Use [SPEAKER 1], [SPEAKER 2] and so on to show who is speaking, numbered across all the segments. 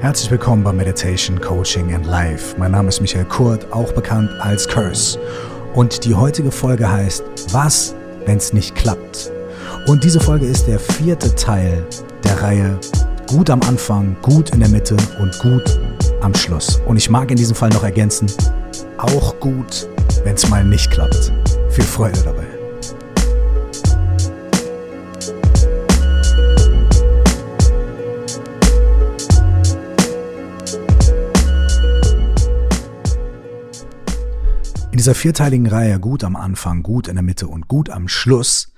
[SPEAKER 1] Herzlich willkommen bei Meditation, Coaching and Life. Mein Name ist Michael Kurt, auch bekannt als Curse. Und die heutige Folge heißt Was, wenn es nicht klappt? Und diese Folge ist der vierte Teil der Reihe Gut am Anfang, gut in der Mitte und gut am Schluss. Und ich mag in diesem Fall noch ergänzen, auch gut, wenn es mal nicht klappt. Viel Freude dabei. In dieser vierteiligen Reihe Gut am Anfang, Gut in der Mitte und Gut am Schluss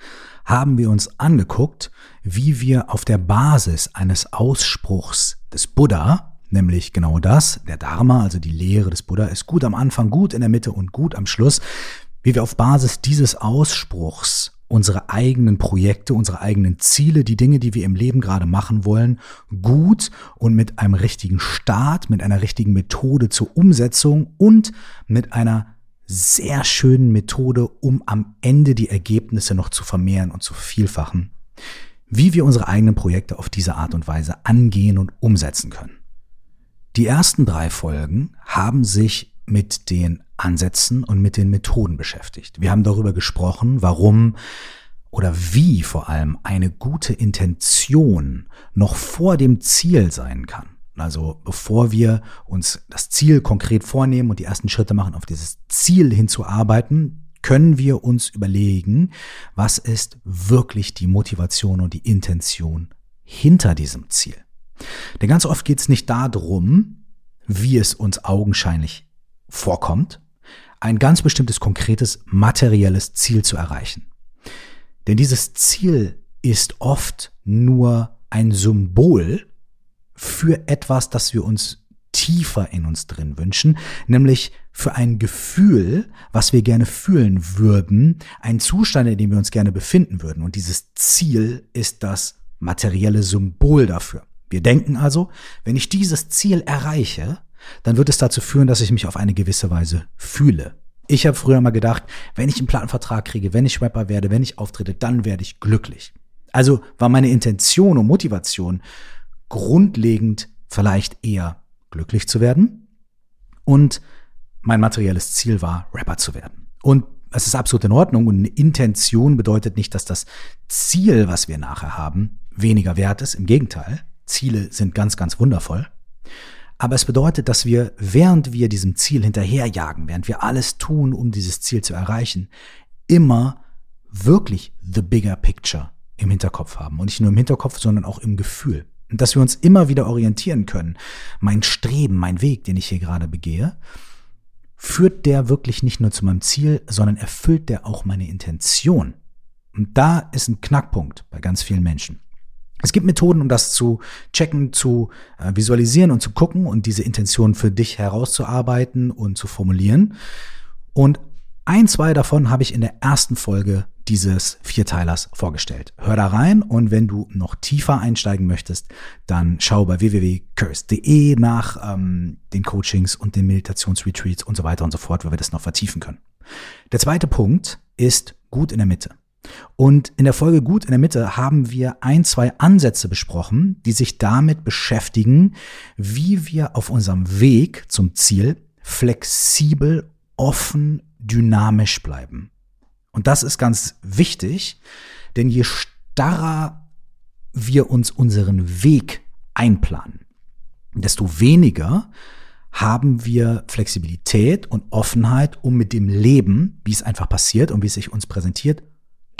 [SPEAKER 1] haben wir uns angeguckt, wie wir auf der Basis eines Ausspruchs des Buddha, nämlich genau das, der Dharma, also die Lehre des Buddha, ist gut am Anfang, gut in der Mitte und gut am Schluss, wie wir auf Basis dieses Ausspruchs unsere eigenen Projekte, unsere eigenen Ziele, die Dinge, die wir im Leben gerade machen wollen, gut und mit einem richtigen Start, mit einer richtigen Methode zur Umsetzung und mit einer sehr schönen Methode, um am Ende die Ergebnisse noch zu vermehren und zu vielfachen, wie wir unsere eigenen Projekte auf diese Art und Weise angehen und umsetzen können. Die ersten drei Folgen haben sich mit den Ansätzen und mit den Methoden beschäftigt. Wir haben darüber gesprochen, warum oder wie vor allem eine gute Intention noch vor dem Ziel sein kann. Also bevor wir uns das Ziel konkret vornehmen und die ersten Schritte machen, auf dieses Ziel hinzuarbeiten, können wir uns überlegen, was ist wirklich die Motivation und die Intention hinter diesem Ziel. Denn ganz oft geht es nicht darum, wie es uns augenscheinlich vorkommt, ein ganz bestimmtes konkretes materielles Ziel zu erreichen. Denn dieses Ziel ist oft nur ein Symbol für etwas, das wir uns tiefer in uns drin wünschen, nämlich für ein Gefühl, was wir gerne fühlen würden, ein Zustand, in dem wir uns gerne befinden würden. Und dieses Ziel ist das materielle Symbol dafür. Wir denken also, wenn ich dieses Ziel erreiche, dann wird es dazu führen, dass ich mich auf eine gewisse Weise fühle. Ich habe früher mal gedacht, wenn ich einen Plattenvertrag kriege, wenn ich Rapper werde, wenn ich auftrete, dann werde ich glücklich. Also war meine Intention und Motivation grundlegend vielleicht eher glücklich zu werden. Und mein materielles Ziel war, Rapper zu werden. Und es ist absolut in Ordnung und eine Intention bedeutet nicht, dass das Ziel, was wir nachher haben, weniger wert ist. Im Gegenteil, Ziele sind ganz, ganz wundervoll. Aber es bedeutet, dass wir, während wir diesem Ziel hinterherjagen, während wir alles tun, um dieses Ziel zu erreichen, immer wirklich the bigger picture im Hinterkopf haben. Und nicht nur im Hinterkopf, sondern auch im Gefühl. Und dass wir uns immer wieder orientieren können. Mein Streben, mein Weg, den ich hier gerade begehe, führt der wirklich nicht nur zu meinem Ziel, sondern erfüllt der auch meine Intention. Und da ist ein Knackpunkt bei ganz vielen Menschen. Es gibt Methoden, um das zu checken, zu äh, visualisieren und zu gucken und diese Intention für dich herauszuarbeiten und zu formulieren. Und ein, zwei davon habe ich in der ersten Folge dieses Vierteilers vorgestellt. Hör da rein und wenn du noch tiefer einsteigen möchtest, dann schau bei www.curse.de nach ähm, den Coachings und den Meditationsretreats und so weiter und so fort, wo wir das noch vertiefen können. Der zweite Punkt ist gut in der Mitte. Und in der Folge Gut in der Mitte haben wir ein, zwei Ansätze besprochen, die sich damit beschäftigen, wie wir auf unserem Weg zum Ziel flexibel, offen, dynamisch bleiben. Und das ist ganz wichtig, denn je starrer wir uns unseren Weg einplanen, desto weniger haben wir Flexibilität und Offenheit, um mit dem Leben, wie es einfach passiert und wie es sich uns präsentiert,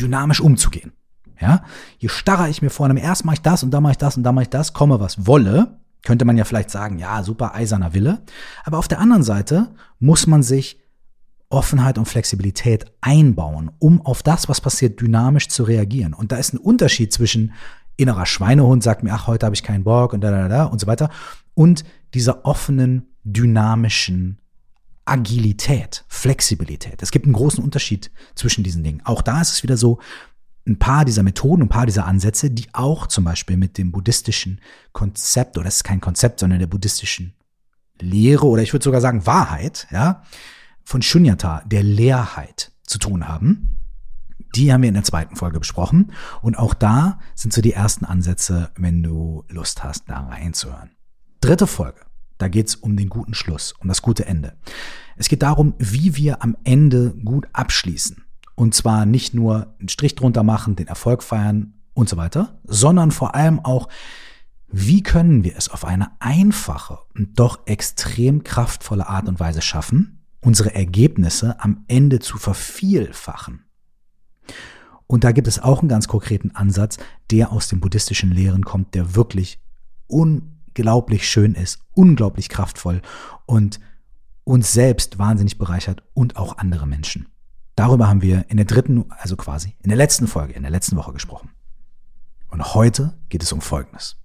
[SPEAKER 1] dynamisch umzugehen. Ja, je starrer ich mir vornehme, erst mache ich das und dann mache ich das und dann mache ich das, komme was wolle, könnte man ja vielleicht sagen, ja, super eiserner Wille. Aber auf der anderen Seite muss man sich Offenheit und Flexibilität einbauen, um auf das, was passiert, dynamisch zu reagieren. Und da ist ein Unterschied zwischen innerer Schweinehund sagt mir, ach, heute habe ich keinen Bock und da, da, da und so weiter, und dieser offenen, dynamischen Agilität, Flexibilität. Es gibt einen großen Unterschied zwischen diesen Dingen. Auch da ist es wieder so, ein paar dieser Methoden, ein paar dieser Ansätze, die auch zum Beispiel mit dem buddhistischen Konzept, oder es ist kein Konzept, sondern der buddhistischen Lehre, oder ich würde sogar sagen Wahrheit, ja, von Shunyata, der Leerheit, zu tun haben. Die haben wir in der zweiten Folge besprochen. Und auch da sind so die ersten Ansätze, wenn du Lust hast, da reinzuhören. Dritte Folge. Da geht's um den guten Schluss, um das gute Ende. Es geht darum, wie wir am Ende gut abschließen. Und zwar nicht nur einen Strich drunter machen, den Erfolg feiern und so weiter, sondern vor allem auch, wie können wir es auf eine einfache und doch extrem kraftvolle Art und Weise schaffen, unsere Ergebnisse am Ende zu vervielfachen. Und da gibt es auch einen ganz konkreten Ansatz, der aus den buddhistischen Lehren kommt, der wirklich unglaublich schön ist, unglaublich kraftvoll und uns selbst wahnsinnig bereichert und auch andere Menschen. Darüber haben wir in der dritten, also quasi in der letzten Folge, in der letzten Woche gesprochen. Und heute geht es um Folgendes.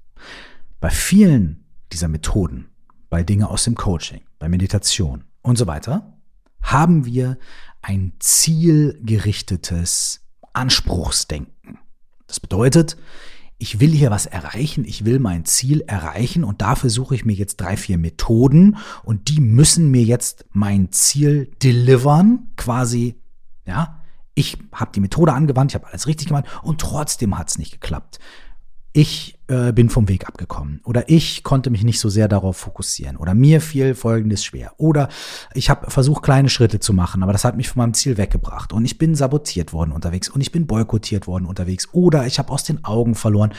[SPEAKER 1] Bei vielen dieser Methoden, bei Dinge aus dem Coaching, bei Meditation und so weiter, haben wir ein zielgerichtetes Anspruchsdenken. Das bedeutet, ich will hier was erreichen, ich will mein Ziel erreichen und dafür suche ich mir jetzt drei, vier Methoden und die müssen mir jetzt mein Ziel delivern, quasi, ja. Ich habe die Methode angewandt, ich habe alles richtig gemacht und trotzdem hat es nicht geklappt ich äh, bin vom Weg abgekommen oder ich konnte mich nicht so sehr darauf fokussieren oder mir fiel Folgendes schwer oder ich habe versucht, kleine Schritte zu machen, aber das hat mich von meinem Ziel weggebracht und ich bin sabotiert worden unterwegs und ich bin boykottiert worden unterwegs oder ich habe aus den Augen verloren,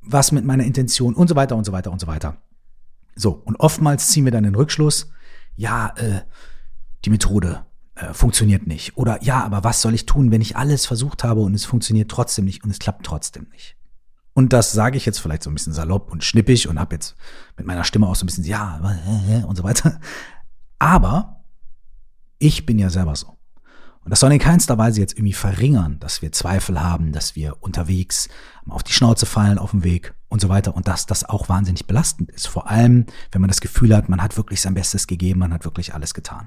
[SPEAKER 1] was mit meiner Intention und so weiter und so weiter und so weiter. So, und oftmals ziehen wir dann den Rückschluss, ja, äh, die Methode äh, funktioniert nicht oder ja, aber was soll ich tun, wenn ich alles versucht habe und es funktioniert trotzdem nicht und es klappt trotzdem nicht. Und das sage ich jetzt vielleicht so ein bisschen salopp und schnippig und habe jetzt mit meiner Stimme auch so ein bisschen, ja, und so weiter. Aber ich bin ja selber so. Und das soll in keinster Weise jetzt irgendwie verringern, dass wir Zweifel haben, dass wir unterwegs auf die Schnauze fallen auf dem Weg und so weiter und dass das auch wahnsinnig belastend ist. Vor allem, wenn man das Gefühl hat, man hat wirklich sein Bestes gegeben, man hat wirklich alles getan.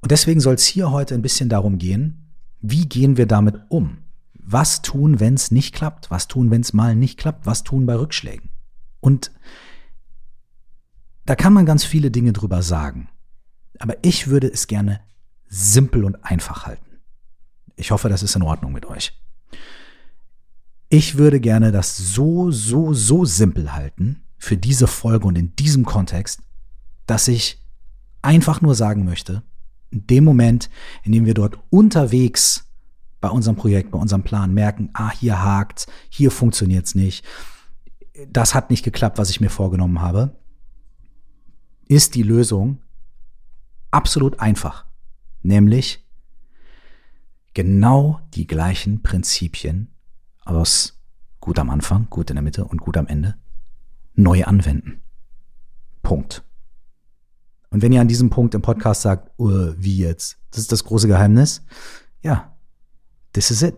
[SPEAKER 1] Und deswegen soll es hier heute ein bisschen darum gehen, wie gehen wir damit um? Was tun, wenn es nicht klappt? Was tun, wenn es mal nicht klappt? Was tun bei Rückschlägen? Und da kann man ganz viele Dinge drüber sagen. Aber ich würde es gerne simpel und einfach halten. Ich hoffe, das ist in Ordnung mit euch. Ich würde gerne das so, so, so simpel halten für diese Folge und in diesem Kontext, dass ich einfach nur sagen möchte, in dem Moment, in dem wir dort unterwegs bei unserem Projekt, bei unserem Plan merken, ah, hier hakt, hier funktioniert's nicht, das hat nicht geklappt, was ich mir vorgenommen habe, ist die Lösung absolut einfach, nämlich genau die gleichen Prinzipien aus gut am Anfang, gut in der Mitte und gut am Ende neu anwenden. Punkt. Und wenn ihr an diesem Punkt im Podcast sagt, uh, wie jetzt? Das ist das große Geheimnis. Ja, This is it.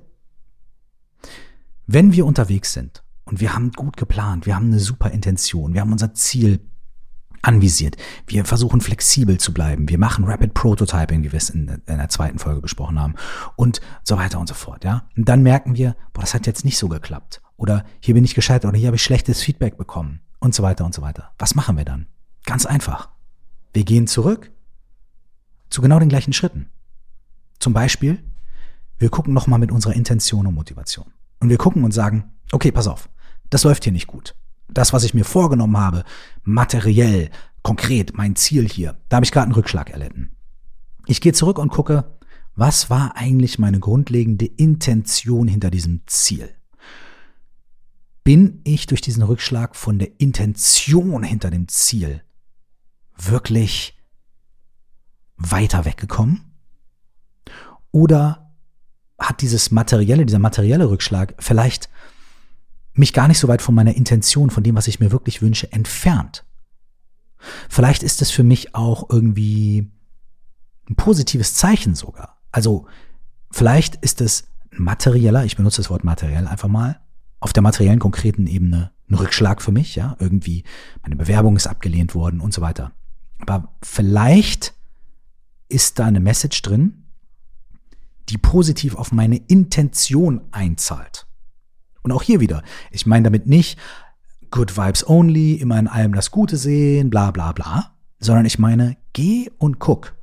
[SPEAKER 1] Wenn wir unterwegs sind und wir haben gut geplant, wir haben eine super Intention, wir haben unser Ziel anvisiert, wir versuchen flexibel zu bleiben, wir machen Rapid Prototyping, wie wir es in, in der zweiten Folge besprochen haben und so weiter und so fort, ja. Und dann merken wir, boah, das hat jetzt nicht so geklappt oder hier bin ich gescheitert oder hier habe ich schlechtes Feedback bekommen und so weiter und so weiter. Was machen wir dann? Ganz einfach. Wir gehen zurück zu genau den gleichen Schritten. Zum Beispiel wir gucken nochmal mit unserer Intention und Motivation. Und wir gucken und sagen, okay, pass auf, das läuft hier nicht gut. Das, was ich mir vorgenommen habe, materiell, konkret, mein Ziel hier, da habe ich gerade einen Rückschlag erlitten. Ich gehe zurück und gucke, was war eigentlich meine grundlegende Intention hinter diesem Ziel? Bin ich durch diesen Rückschlag von der Intention hinter dem Ziel wirklich weiter weggekommen? Oder hat dieses materielle, dieser materielle Rückschlag vielleicht mich gar nicht so weit von meiner Intention, von dem, was ich mir wirklich wünsche, entfernt. Vielleicht ist es für mich auch irgendwie ein positives Zeichen sogar. Also vielleicht ist es materieller, ich benutze das Wort materiell einfach mal, auf der materiellen konkreten Ebene ein Rückschlag für mich, ja, irgendwie meine Bewerbung ist abgelehnt worden und so weiter. Aber vielleicht ist da eine Message drin, die positiv auf meine Intention einzahlt. Und auch hier wieder, ich meine damit nicht Good Vibes Only, immer in allem das Gute sehen, bla bla bla, sondern ich meine, geh und guck,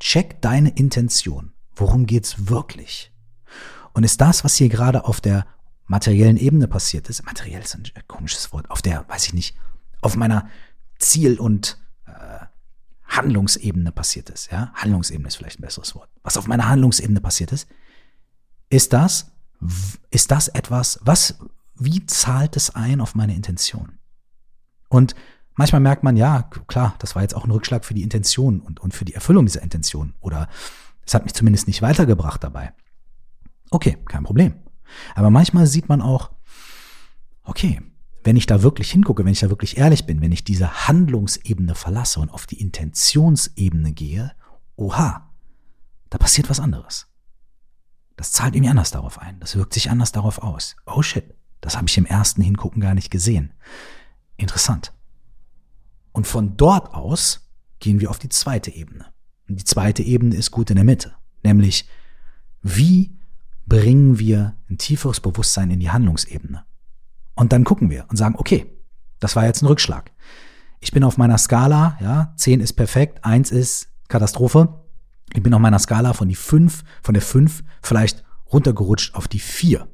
[SPEAKER 1] check deine Intention. Worum geht's wirklich? Und ist das, was hier gerade auf der materiellen Ebene passiert ist, materiell ist ein komisches Wort, auf der, weiß ich nicht, auf meiner Ziel- und äh, Handlungsebene passiert ist. Ja? Handlungsebene ist vielleicht ein besseres Wort. Was auf meiner Handlungsebene passiert ist, ist das, ist das etwas, was, wie zahlt es ein auf meine Intention? Und manchmal merkt man, ja, klar, das war jetzt auch ein Rückschlag für die Intention und, und für die Erfüllung dieser Intention. Oder es hat mich zumindest nicht weitergebracht dabei. Okay, kein Problem. Aber manchmal sieht man auch, okay, wenn ich da wirklich hingucke, wenn ich da wirklich ehrlich bin, wenn ich diese Handlungsebene verlasse und auf die Intentionsebene gehe, oha, da passiert was anderes. Das zahlt irgendwie anders darauf ein. Das wirkt sich anders darauf aus. Oh shit, das habe ich im ersten Hingucken gar nicht gesehen. Interessant. Und von dort aus gehen wir auf die zweite Ebene. Und die zweite Ebene ist gut in der Mitte. Nämlich, wie bringen wir ein tieferes Bewusstsein in die Handlungsebene? Und dann gucken wir und sagen, okay, das war jetzt ein Rückschlag. Ich bin auf meiner Skala, ja, 10 ist perfekt, 1 ist Katastrophe. Ich bin auf meiner Skala von die 5, von der 5 vielleicht runtergerutscht auf die 4.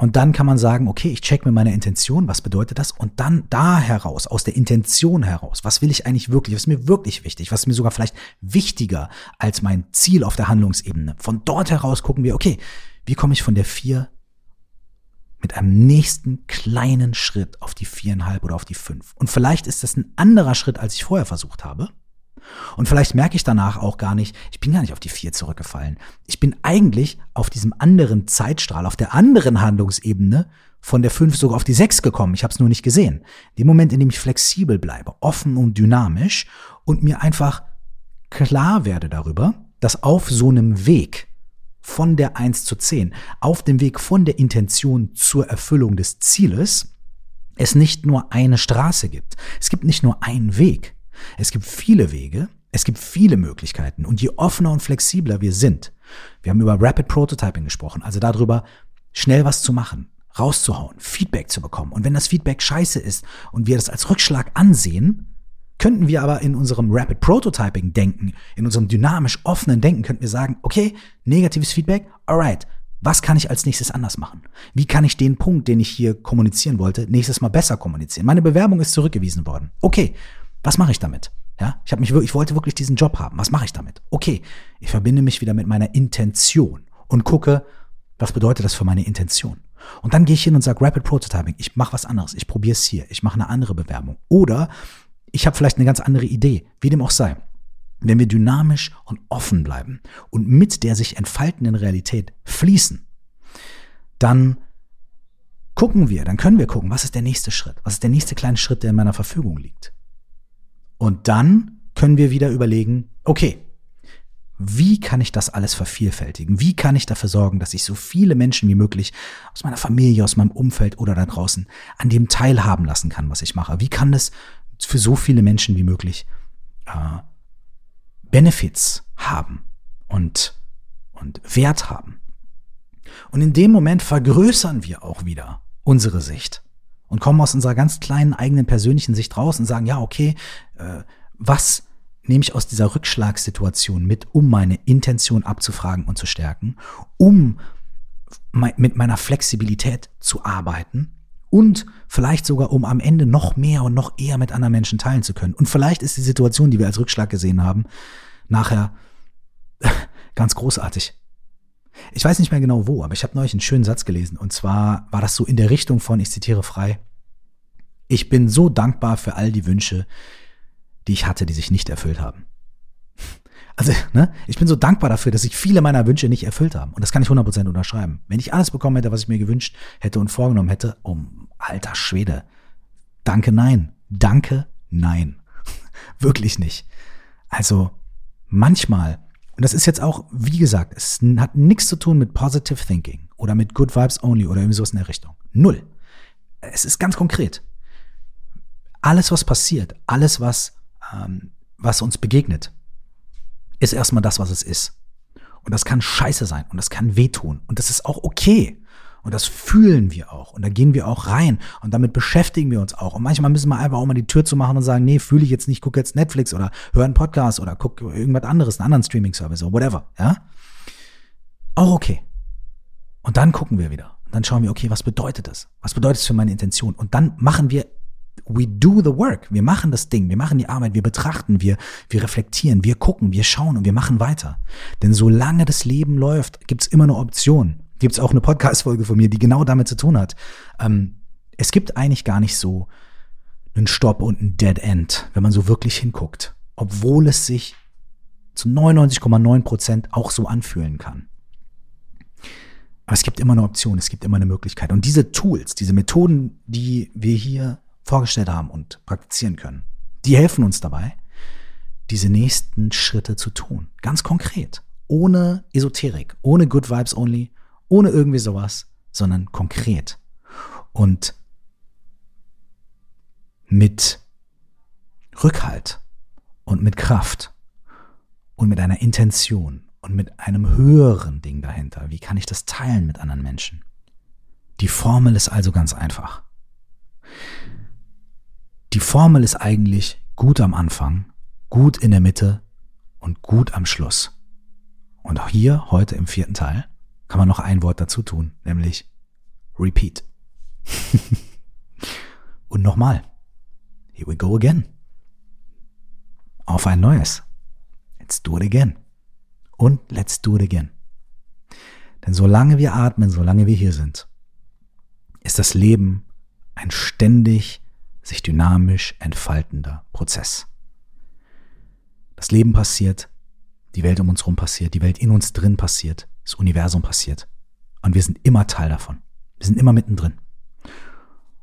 [SPEAKER 1] Und dann kann man sagen, okay, ich check mir meine Intention, was bedeutet das? Und dann da heraus, aus der Intention heraus, was will ich eigentlich wirklich, was ist mir wirklich wichtig, was ist mir sogar vielleicht wichtiger als mein Ziel auf der Handlungsebene. Von dort heraus gucken wir, okay, wie komme ich von der 4 mit einem nächsten kleinen Schritt auf die viereinhalb oder auf die fünf. Und vielleicht ist das ein anderer Schritt, als ich vorher versucht habe. Und vielleicht merke ich danach auch gar nicht, ich bin gar nicht auf die vier zurückgefallen. Ich bin eigentlich auf diesem anderen Zeitstrahl, auf der anderen Handlungsebene von der fünf sogar auf die sechs gekommen. Ich habe es nur nicht gesehen. Dem Moment, in dem ich flexibel bleibe, offen und dynamisch und mir einfach klar werde darüber, dass auf so einem Weg von der 1 zu 10, auf dem Weg von der Intention zur Erfüllung des Zieles, es nicht nur eine Straße gibt. Es gibt nicht nur einen Weg. Es gibt viele Wege, es gibt viele Möglichkeiten. Und je offener und flexibler wir sind, wir haben über Rapid Prototyping gesprochen, also darüber, schnell was zu machen, rauszuhauen, Feedback zu bekommen. Und wenn das Feedback scheiße ist und wir das als Rückschlag ansehen, Könnten wir aber in unserem Rapid Prototyping denken, in unserem dynamisch offenen Denken, könnten wir sagen, okay, negatives Feedback, alright, was kann ich als nächstes anders machen? Wie kann ich den Punkt, den ich hier kommunizieren wollte, nächstes Mal besser kommunizieren? Meine Bewerbung ist zurückgewiesen worden. Okay, was mache ich damit? Ja, ich habe mich wirklich, ich wollte wirklich diesen Job haben. Was mache ich damit? Okay, ich verbinde mich wieder mit meiner Intention und gucke, was bedeutet das für meine Intention? Und dann gehe ich hin und sage Rapid Prototyping, ich mache was anderes, ich probiere es hier, ich mache eine andere Bewerbung. Oder ich habe vielleicht eine ganz andere Idee, wie dem auch sei. Wenn wir dynamisch und offen bleiben und mit der sich entfaltenden Realität fließen, dann gucken wir, dann können wir gucken, was ist der nächste Schritt? Was ist der nächste kleine Schritt, der in meiner Verfügung liegt? Und dann können wir wieder überlegen, okay, wie kann ich das alles vervielfältigen? Wie kann ich dafür sorgen, dass ich so viele Menschen wie möglich aus meiner Familie, aus meinem Umfeld oder da draußen an dem teilhaben lassen kann, was ich mache? Wie kann das für so viele Menschen wie möglich äh, Benefits haben und, und Wert haben. Und in dem Moment vergrößern wir auch wieder unsere Sicht und kommen aus unserer ganz kleinen eigenen persönlichen Sicht raus und sagen, ja, okay, äh, was nehme ich aus dieser Rückschlagssituation mit, um meine Intention abzufragen und zu stärken, um mit meiner Flexibilität zu arbeiten und vielleicht sogar, um am Ende noch mehr und noch eher mit anderen Menschen teilen zu können. Und vielleicht ist die Situation, die wir als Rückschlag gesehen haben, nachher ganz großartig. Ich weiß nicht mehr genau wo, aber ich habe neulich einen schönen Satz gelesen. Und zwar war das so in der Richtung von, ich zitiere frei, ich bin so dankbar für all die Wünsche, die ich hatte, die sich nicht erfüllt haben. Also, ne, ich bin so dankbar dafür, dass sich viele meiner Wünsche nicht erfüllt haben. Und das kann ich 100% unterschreiben. Wenn ich alles bekommen hätte, was ich mir gewünscht hätte und vorgenommen hätte, um alter Schwede. Danke, nein. Danke, nein. Wirklich nicht. Also, manchmal, und das ist jetzt auch, wie gesagt, es hat nichts zu tun mit Positive Thinking oder mit Good Vibes Only oder irgendwie sowas in der Richtung. Null. Es ist ganz konkret. Alles, was passiert, alles, was, ähm, was uns begegnet, ist erstmal das, was es ist. Und das kann scheiße sein und das kann wehtun und das ist auch okay. Und das fühlen wir auch. Und da gehen wir auch rein. Und damit beschäftigen wir uns auch. Und manchmal müssen wir einfach auch mal die Tür zu machen und sagen, nee, fühle ich jetzt nicht, guck jetzt Netflix oder höre einen Podcast oder guck irgendwas anderes, einen anderen Streaming-Service oder whatever. Ja? Auch okay. Und dann gucken wir wieder. Und dann schauen wir, okay, was bedeutet das? Was bedeutet es für meine Intention? Und dann machen wir we do the work. Wir machen das Ding, wir machen die Arbeit, wir betrachten, wir, wir reflektieren, wir gucken, wir schauen und wir machen weiter. Denn solange das Leben läuft, gibt's immer eine Option. Gibt's auch eine Podcast-Folge von mir, die genau damit zu tun hat. Ähm, es gibt eigentlich gar nicht so einen Stopp und ein Dead End, wenn man so wirklich hinguckt. Obwohl es sich zu 99,9 Prozent auch so anfühlen kann. Aber es gibt immer eine Option, es gibt immer eine Möglichkeit. Und diese Tools, diese Methoden, die wir hier vorgestellt haben und praktizieren können, die helfen uns dabei, diese nächsten Schritte zu tun. Ganz konkret. Ohne Esoterik, ohne Good Vibes Only, ohne irgendwie sowas, sondern konkret. Und mit Rückhalt und mit Kraft und mit einer Intention und mit einem höheren Ding dahinter. Wie kann ich das teilen mit anderen Menschen? Die Formel ist also ganz einfach. Die Formel ist eigentlich gut am Anfang, gut in der Mitte und gut am Schluss. Und auch hier, heute im vierten Teil, kann man noch ein Wort dazu tun, nämlich repeat. und nochmal. Here we go again. Auf ein neues. Let's do it again. Und let's do it again. Denn solange wir atmen, solange wir hier sind, ist das Leben ein ständig sich dynamisch entfaltender Prozess. Das Leben passiert, die Welt um uns herum passiert, die Welt in uns drin passiert, das Universum passiert. Und wir sind immer Teil davon. Wir sind immer mittendrin.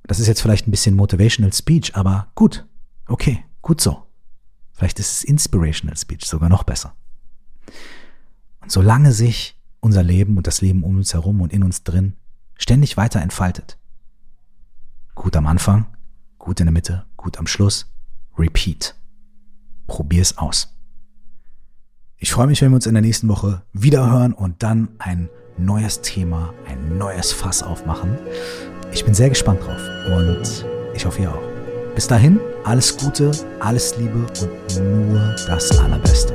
[SPEAKER 1] Das ist jetzt vielleicht ein bisschen Motivational Speech, aber gut. Okay, gut so. Vielleicht ist es Inspirational Speech sogar noch besser. Und solange sich unser Leben und das Leben um uns herum und in uns drin ständig weiter entfaltet, gut am Anfang, gut in der Mitte, gut am Schluss, repeat. Probier es aus. Ich freue mich, wenn wir uns in der nächsten Woche wieder hören und dann ein neues Thema, ein neues Fass aufmachen. Ich bin sehr gespannt drauf und ich hoffe ihr auch. Bis dahin, alles Gute, alles Liebe und nur das Allerbeste.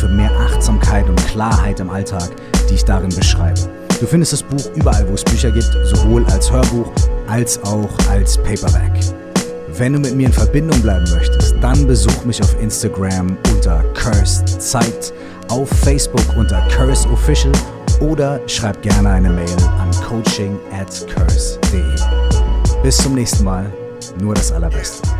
[SPEAKER 1] für mehr Achtsamkeit und Klarheit im Alltag, die ich darin beschreibe. Du findest das Buch überall, wo es Bücher gibt, sowohl als Hörbuch als auch als Paperback. Wenn du mit mir in Verbindung bleiben möchtest, dann besuch mich auf Instagram unter Cursed Zeit, auf Facebook unter Curse Official oder schreib gerne eine Mail an coaching at curse.de. Bis zum nächsten Mal, nur das Allerbeste.